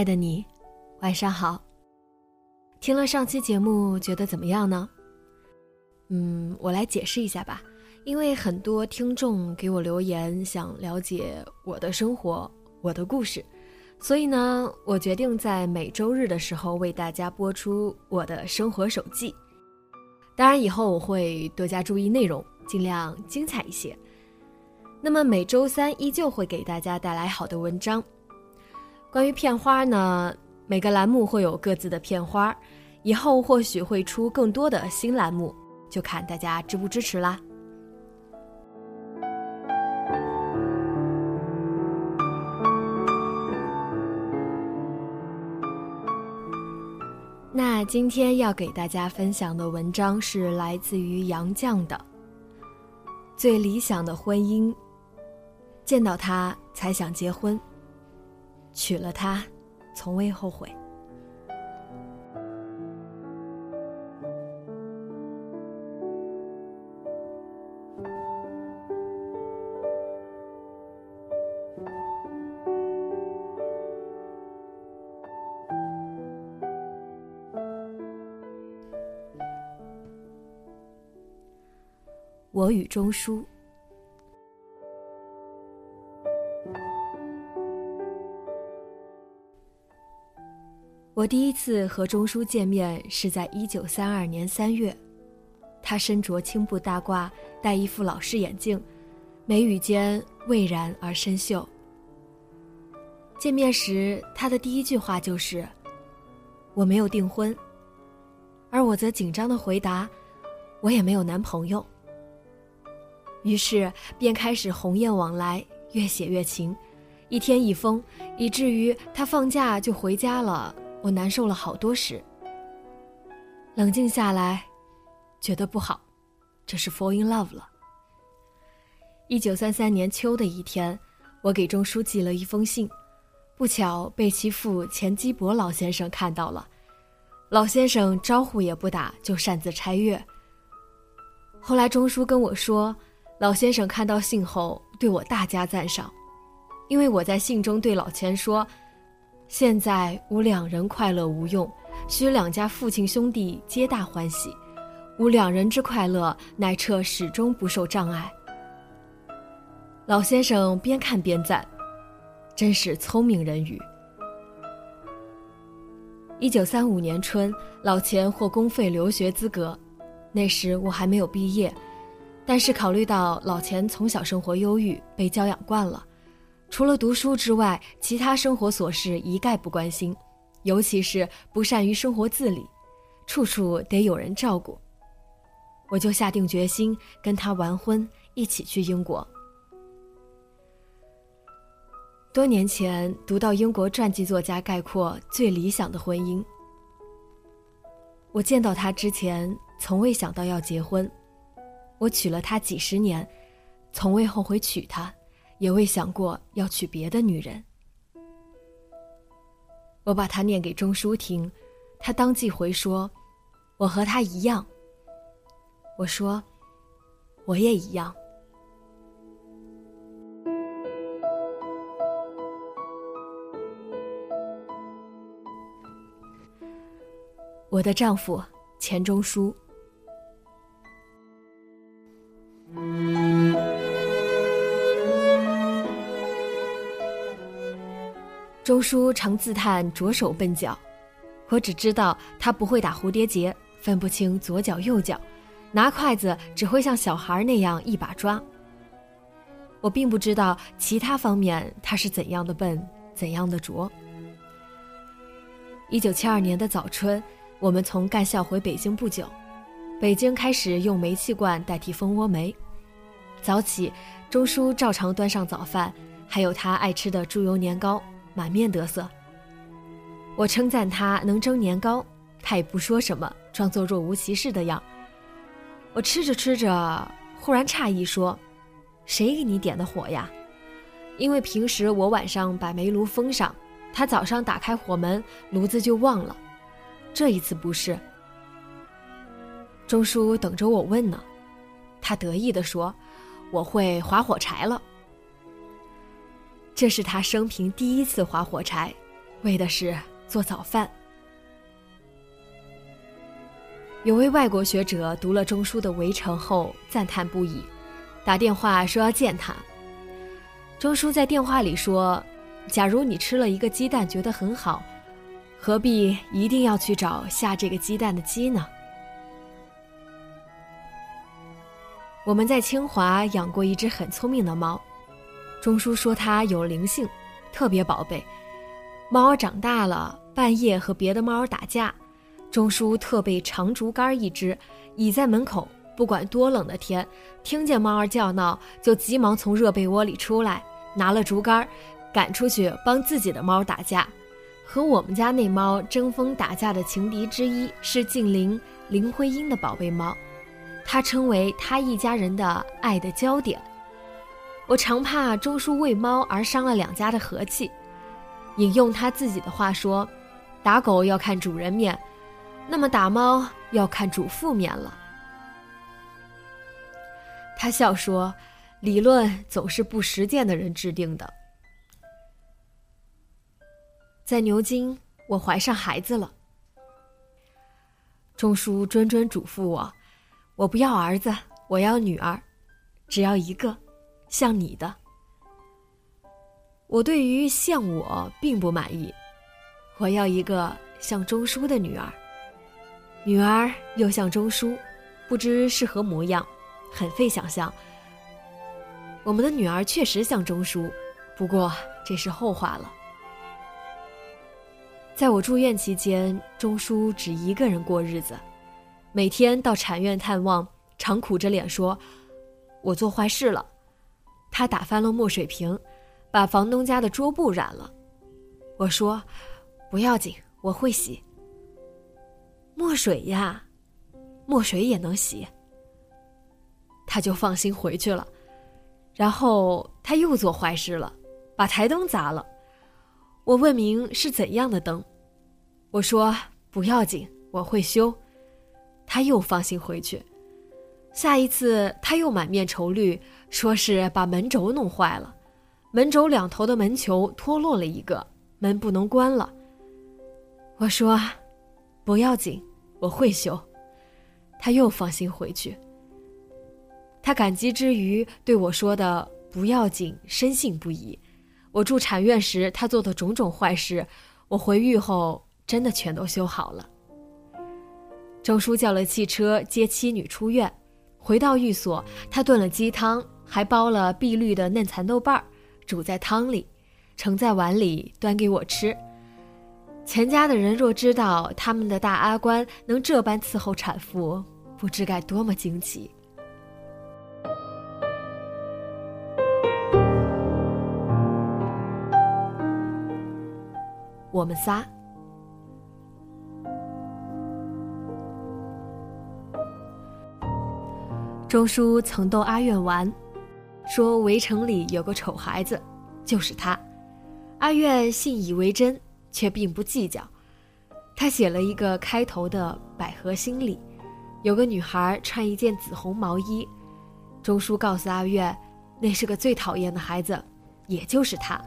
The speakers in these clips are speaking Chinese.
爱的你，晚上好。听了上期节目，觉得怎么样呢？嗯，我来解释一下吧。因为很多听众给我留言，想了解我的生活、我的故事，所以呢，我决定在每周日的时候为大家播出我的生活手记。当然，以后我会多加注意内容，尽量精彩一些。那么每周三依旧会给大家带来好的文章。关于片花呢，每个栏目会有各自的片花，以后或许会出更多的新栏目，就看大家支不支持啦。那今天要给大家分享的文章是来自于杨绛的《最理想的婚姻》，见到他才想结婚。娶了她，从未后悔。我与钟书。我第一次和钟书见面是在一九三二年三月，他身着青布大褂，戴一副老式眼镜，眉宇间蔚然而深秀。见面时，他的第一句话就是：“我没有订婚。”而我则紧张的回答：“我也没有男朋友。”于是便开始鸿雁往来，越写越情，一天一封，以至于他放假就回家了。我难受了好多时，冷静下来，觉得不好，这是 fall in love 了。一九三三年秋的一天，我给钟书寄了一封信，不巧被其父钱基博老先生看到了，老先生招呼也不打就擅自拆阅。后来钟书跟我说，老先生看到信后对我大加赞赏，因为我在信中对老钱说。现在吾两人快乐无用，须两家父亲兄弟皆大欢喜，吾两人之快乐乃彻始终不受障碍。老先生边看边赞，真是聪明人语。一九三五年春，老钱获公费留学资格，那时我还没有毕业，但是考虑到老钱从小生活忧郁，被教养惯了。除了读书之外，其他生活琐事一概不关心，尤其是不善于生活自理，处处得有人照顾。我就下定决心跟他完婚，一起去英国。多年前读到英国传记作家概括最理想的婚姻，我见到他之前从未想到要结婚，我娶了她几十年，从未后悔娶她。也未想过要娶别的女人。我把它念给钟书听，他当即回说：“我和他一样。”我说：“我也一样。”我的丈夫钱钟书。钟书常自叹着手笨脚，我只知道他不会打蝴蝶结，分不清左脚右脚，拿筷子只会像小孩那样一把抓。我并不知道其他方面他是怎样的笨，怎样的拙。一九七二年的早春，我们从干校回北京不久，北京开始用煤气罐代替蜂窝煤。早起，钟书照常端上早饭，还有他爱吃的猪油年糕，满面得色。我称赞他能蒸年糕，他也不说什么，装作若无其事的样。我吃着吃着，忽然诧异说。谁给你点的火呀？因为平时我晚上把煤炉封上，他早上打开火门，炉子就忘了。这一次不是。钟叔等着我问呢，他得意地说：“我会划火柴了。”这是他生平第一次划火柴，为的是做早饭。有位外国学者读了钟书的《围城》后，赞叹不已。打电话说要见他。钟书在电话里说：“假如你吃了一个鸡蛋觉得很好，何必一定要去找下这个鸡蛋的鸡呢？”我们在清华养过一只很聪明的猫，钟叔说它有灵性，特别宝贝。猫儿长大了，半夜和别的猫儿打架，钟叔特备长竹竿一只，倚在门口。不管多冷的天，听见猫儿叫闹，就急忙从热被窝里出来，拿了竹竿，赶出去帮自己的猫打架。和我们家那猫争锋打架的情敌之一是静灵林徽因的宝贝猫，它称为他一家人的爱的焦点。我常怕钟书为猫而伤了两家的和气。引用他自己的话说：“打狗要看主人面，那么打猫要看主妇面了。”他笑说：“理论总是不实践的人制定的。”在牛津，我怀上孩子了。钟书谆谆嘱咐我：“我不要儿子，我要女儿，只要一个，像你的。”我对于像我并不满意，我要一个像钟书的女儿，女儿又像钟书，不知是何模样。很费想象。我们的女儿确实像钟书，不过这是后话了。在我住院期间，钟书只一个人过日子，每天到产院探望，常苦着脸说：“我做坏事了。”他打翻了墨水瓶，把房东家的桌布染了。我说：“不要紧，我会洗。”墨水呀，墨水也能洗。他就放心回去了，然后他又做坏事了，把台灯砸了。我问明是怎样的灯，我说不要紧，我会修。他又放心回去。下一次他又满面愁虑，说是把门轴弄坏了，门轴两头的门球脱落了一个，门不能关了。我说不要紧，我会修。他又放心回去。他感激之余对我说的“不要紧”深信不疑。我住产院时他做的种种坏事，我回狱后真的全都修好了。钟叔叫了汽车接妻女出院，回到寓所，他炖了鸡汤，还煲了碧绿的嫩蚕豆瓣儿，煮在汤里，盛在碗里端给我吃。钱家的人若知道他们的大阿官能这般伺候产妇，不知该多么惊奇。我们仨。钟书曾逗阿苑玩，说围城里有个丑孩子，就是他。阿苑信以为真，却并不计较。他写了一个开头的《百合心》里，有个女孩穿一件紫红毛衣。钟书告诉阿苑，那是个最讨厌的孩子，也就是他。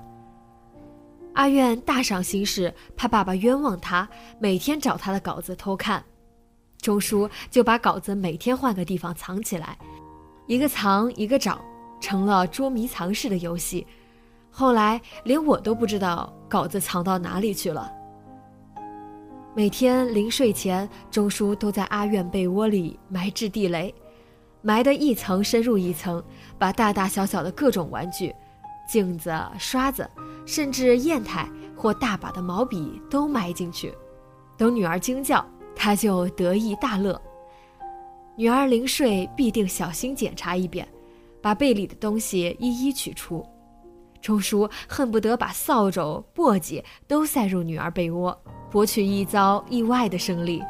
阿苑大伤心事，怕爸爸冤枉他，每天找他的稿子偷看。钟书就把稿子每天换个地方藏起来，一个藏一个找，成了捉迷藏式的游戏。后来连我都不知道稿子藏到哪里去了。每天临睡前，钟叔都在阿院被窝里埋置地雷，埋得一层深入一层，把大大小小的各种玩具、镜子、刷子，甚至砚台或大把的毛笔都埋进去。等女儿惊叫，他就得意大乐。女儿临睡必定小心检查一遍，把被里的东西一一取出。钟叔恨不得把扫帚、簸箕都塞入女儿被窝。博取一遭意外的胜利，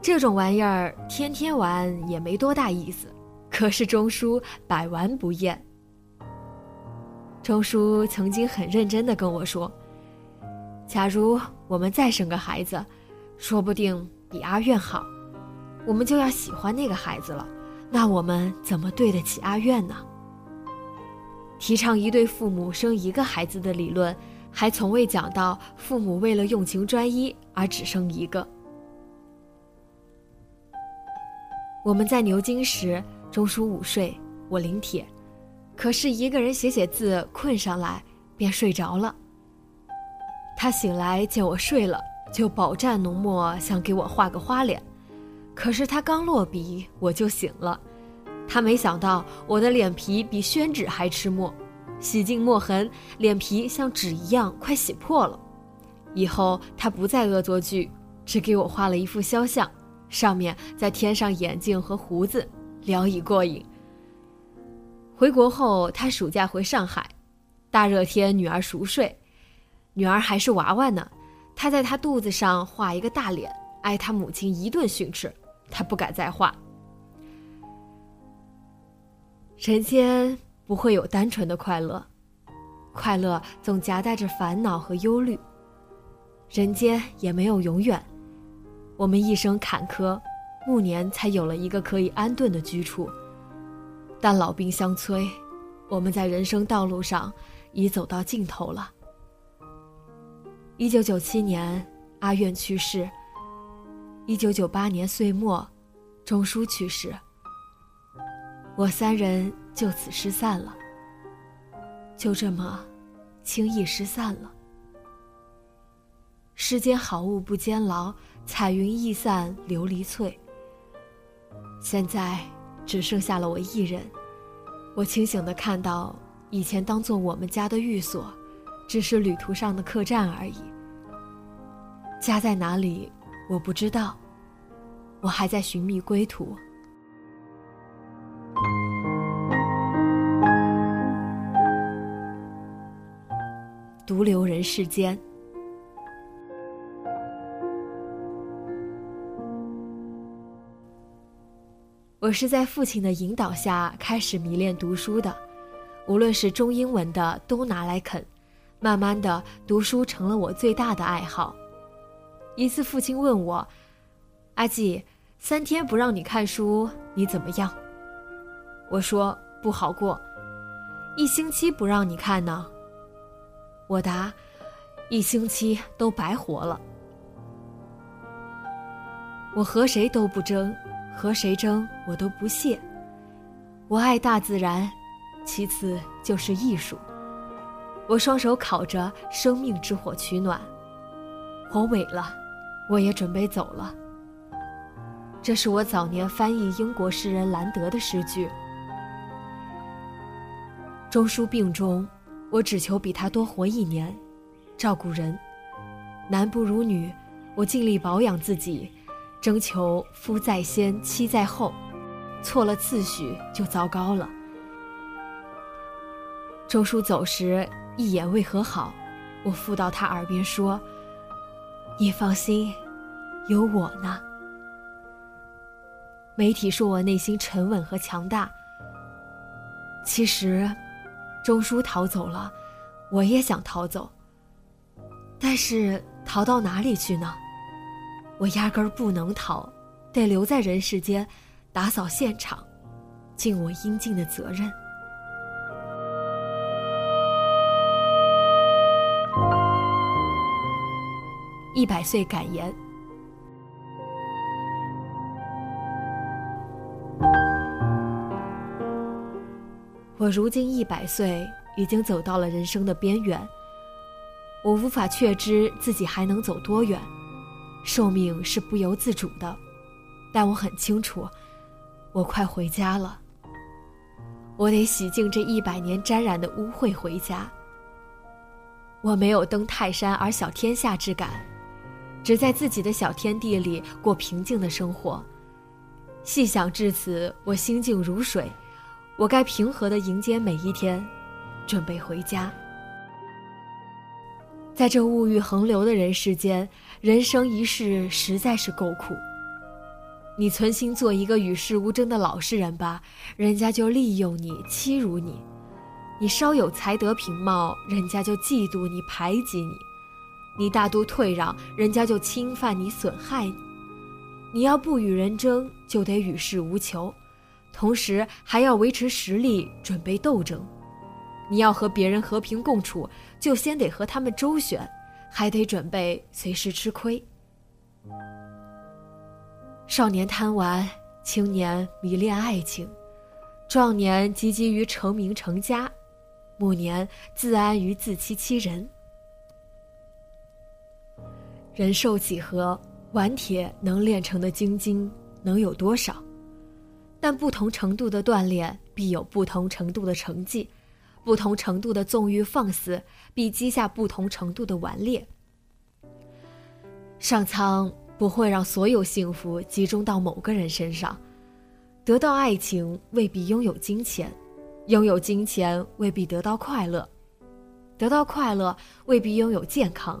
这种玩意儿天天玩也没多大意思。可是钟叔百玩不厌。钟叔曾经很认真的跟我说：“假如我们再生个孩子，说不定比阿苑好，我们就要喜欢那个孩子了。那我们怎么对得起阿苑呢？”提倡一对父母生一个孩子的理论。还从未讲到父母为了用情专一而只生一个。我们在牛津时，钟叔午睡，我临帖，可是一个人写写字，困上来便睡着了。他醒来见我睡了，就饱蘸浓墨想给我画个花脸，可是他刚落笔，我就醒了。他没想到我的脸皮比宣纸还吃墨。洗净墨痕，脸皮像纸一样快洗破了。以后他不再恶作剧，只给我画了一幅肖像，上面再添上眼镜和胡子，聊以过瘾。回国后，他暑假回上海，大热天女儿熟睡，女儿还是娃娃呢，他在她肚子上画一个大脸，挨他母亲一顿训斥，他不敢再画。人间。不会有单纯的快乐，快乐总夹带着烦恼和忧虑。人间也没有永远，我们一生坎坷，暮年才有了一个可以安顿的居处。但老病相催，我们在人生道路上已走到尽头了。一九九七年，阿苑去世；一九九八年岁末，钟书去世。我三人。就此失散了，就这么轻易失散了。世间好物不坚牢，彩云易散琉璃脆。现在只剩下了我一人，我清醒的看到，以前当做我们家的寓所，只是旅途上的客栈而已。家在哪里，我不知道，我还在寻觅归途。独留人世间。我是在父亲的引导下开始迷恋读书的，无论是中英文的都拿来啃，慢慢的读书成了我最大的爱好。一次父亲问我：“阿季，三天不让你看书，你怎么样？”我说：“不好过。”一星期不让你看呢？我答：“一星期都白活了。我和谁都不争，和谁争我都不屑。我爱大自然，其次就是艺术。我双手烤着生命之火取暖。我萎了，我也准备走了。”这是我早年翻译英国诗人兰德的诗句。钟书病中。我只求比他多活一年，照顾人，男不如女，我尽力保养自己，征求夫在先，妻在后，错了次序就糟糕了。周叔走时一眼未和好，我附到他耳边说：“你放心，有我呢。”媒体说我内心沉稳和强大，其实。钟书逃走了，我也想逃走。但是逃到哪里去呢？我压根儿不能逃，得留在人世间，打扫现场，尽我应尽的责任。一百岁感言。我如今一百岁，已经走到了人生的边缘。我无法确知自己还能走多远，寿命是不由自主的，但我很清楚，我快回家了。我得洗净这一百年沾染的污秽回家。我没有登泰山而小天下之感，只在自己的小天地里过平静的生活。细想至此，我心静如水，我该平和的迎接每一天，准备回家。在这物欲横流的人世间，人生一世实在是够苦。你存心做一个与世无争的老实人吧，人家就利用你、欺辱你；你稍有才德品貌，人家就嫉妒你、排挤你；你大度退让，人家就侵犯你、损害你。你要不与人争，就得与世无求，同时还要维持实力，准备斗争。你要和别人和平共处，就先得和他们周旋，还得准备随时吃亏。少年贪玩，青年迷恋爱情，壮年汲汲于成名成家，暮年自安于自欺欺人。人寿几何，顽铁能炼成的精金能有多少？但不同程度的锻炼，必有不同程度的成绩；不同程度的纵欲放肆，必积下不同程度的顽劣。上苍。不会让所有幸福集中到某个人身上，得到爱情未必拥有金钱，拥有金钱未必得到快乐，得到快乐未必拥有健康，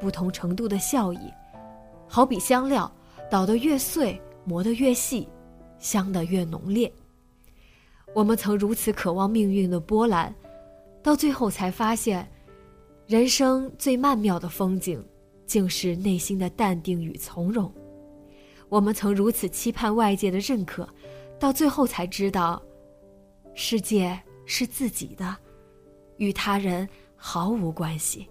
不同程度的效益。好比香料，捣得越碎，磨得越细，香得越浓烈。我们曾如此渴望命运的波澜，到最后才发现，人生最曼妙的风景，竟是内心的淡定与从容。我们曾如此期盼外界的认可，到最后才知道，世界是自己的，与他人毫无关系。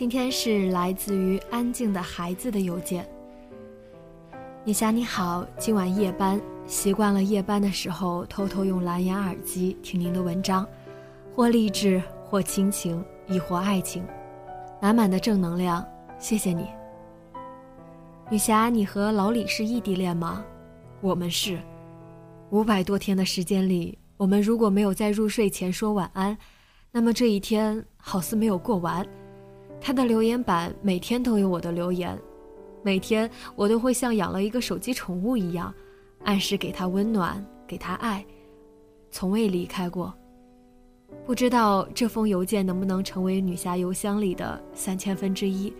今天是来自于安静的孩子的邮件。你想你好，今晚夜班，习惯了夜班的时候偷偷用蓝牙耳机听您的文章，或励志，或亲情，亦或爱情，满满的正能量，谢谢你。女侠，你和老李是异地恋吗？我们是。五百多天的时间里，我们如果没有在入睡前说晚安，那么这一天好似没有过完。他的留言板每天都有我的留言，每天我都会像养了一个手机宠物一样，按时给他温暖，给他爱，从未离开过。不知道这封邮件能不能成为女侠邮箱里的三千分之一。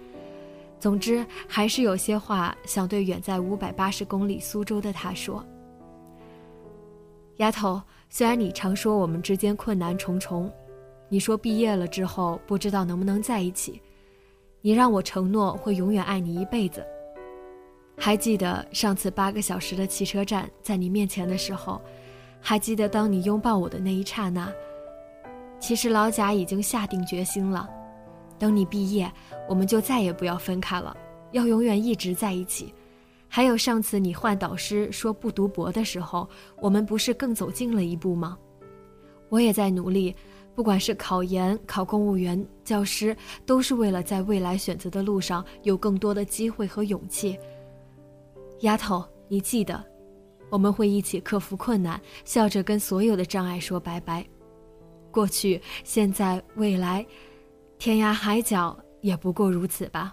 总之，还是有些话想对远在五百八十公里苏州的他说：“丫头，虽然你常说我们之间困难重重，你说毕业了之后不知道能不能在一起。”你让我承诺会永远爱你一辈子。还记得上次八个小时的汽车站在你面前的时候，还记得当你拥抱我的那一刹那。其实老贾已经下定决心了，等你毕业，我们就再也不要分开了，要永远一直在一起。还有上次你换导师说不读博的时候，我们不是更走近了一步吗？我也在努力。不管是考研、考公务员、教师，都是为了在未来选择的路上有更多的机会和勇气。丫头，你记得，我们会一起克服困难，笑着跟所有的障碍说拜拜。过去、现在、未来，天涯海角也不过如此吧。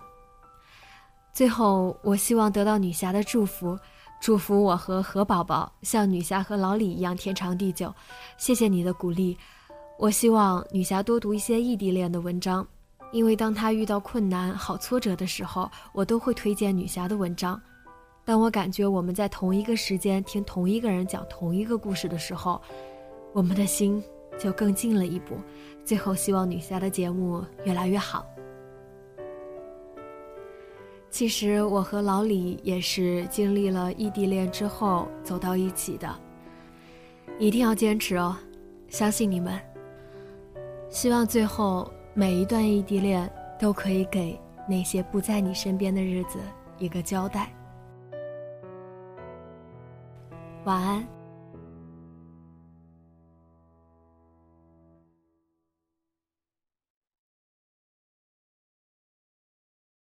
最后，我希望得到女侠的祝福，祝福我和何宝宝像女侠和老李一样天长地久。谢谢你的鼓励。我希望女侠多读一些异地恋的文章，因为当她遇到困难、好挫折的时候，我都会推荐女侠的文章。当我感觉我们在同一个时间听同一个人讲同一个故事的时候，我们的心就更近了一步。最后，希望女侠的节目越来越好。其实我和老李也是经历了异地恋之后走到一起的，一定要坚持哦！相信你们。希望最后每一段异地恋都可以给那些不在你身边的日子一个交代。晚安。